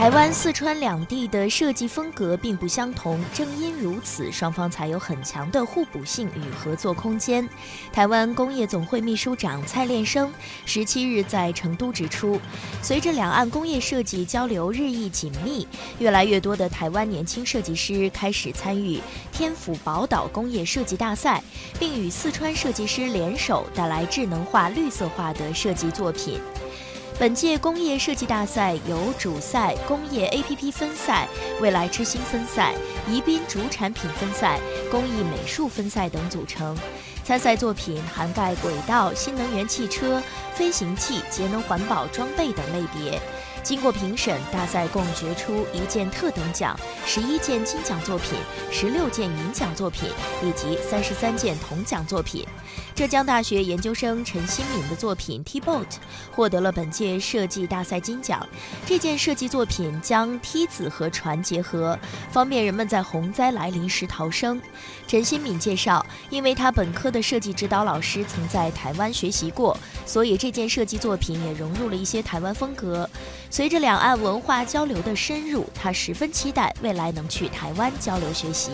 台湾、四川两地的设计风格并不相同，正因如此，双方才有很强的互补性与合作空间。台湾工业总会秘书长蔡炼生十七日在成都指出，随着两岸工业设计交流日益紧密，越来越多的台湾年轻设计师开始参与天府宝岛工业设计大赛，并与四川设计师联手带来智能化、绿色化的设计作品。本届工业设计大赛由主赛、工业 APP 分赛、未来之星分赛、宜宾主产品分赛、工艺美术分赛等组成。参赛作品涵盖轨道、新能源汽车、飞行器、节能环保装备等类别。经过评审，大赛共决出一件特等奖、十一件金奖作品、十六件银奖作品以及三十三件铜奖作品。浙江大学研究生陈新敏的作品 T-Boat 获得了本届设计大赛金奖。这件设计作品将梯子和船结合，方便人们在洪灾来临时逃生。陈新敏介绍，因为他本科的设计指导老师曾在台湾学习过，所以这件设计作品也融入了一些台湾风格。随着两岸文化交流的深入，他十分期待未来能去台湾交流学习。